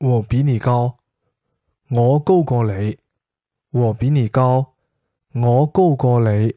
我比你高我高过你。我比你高我高过你。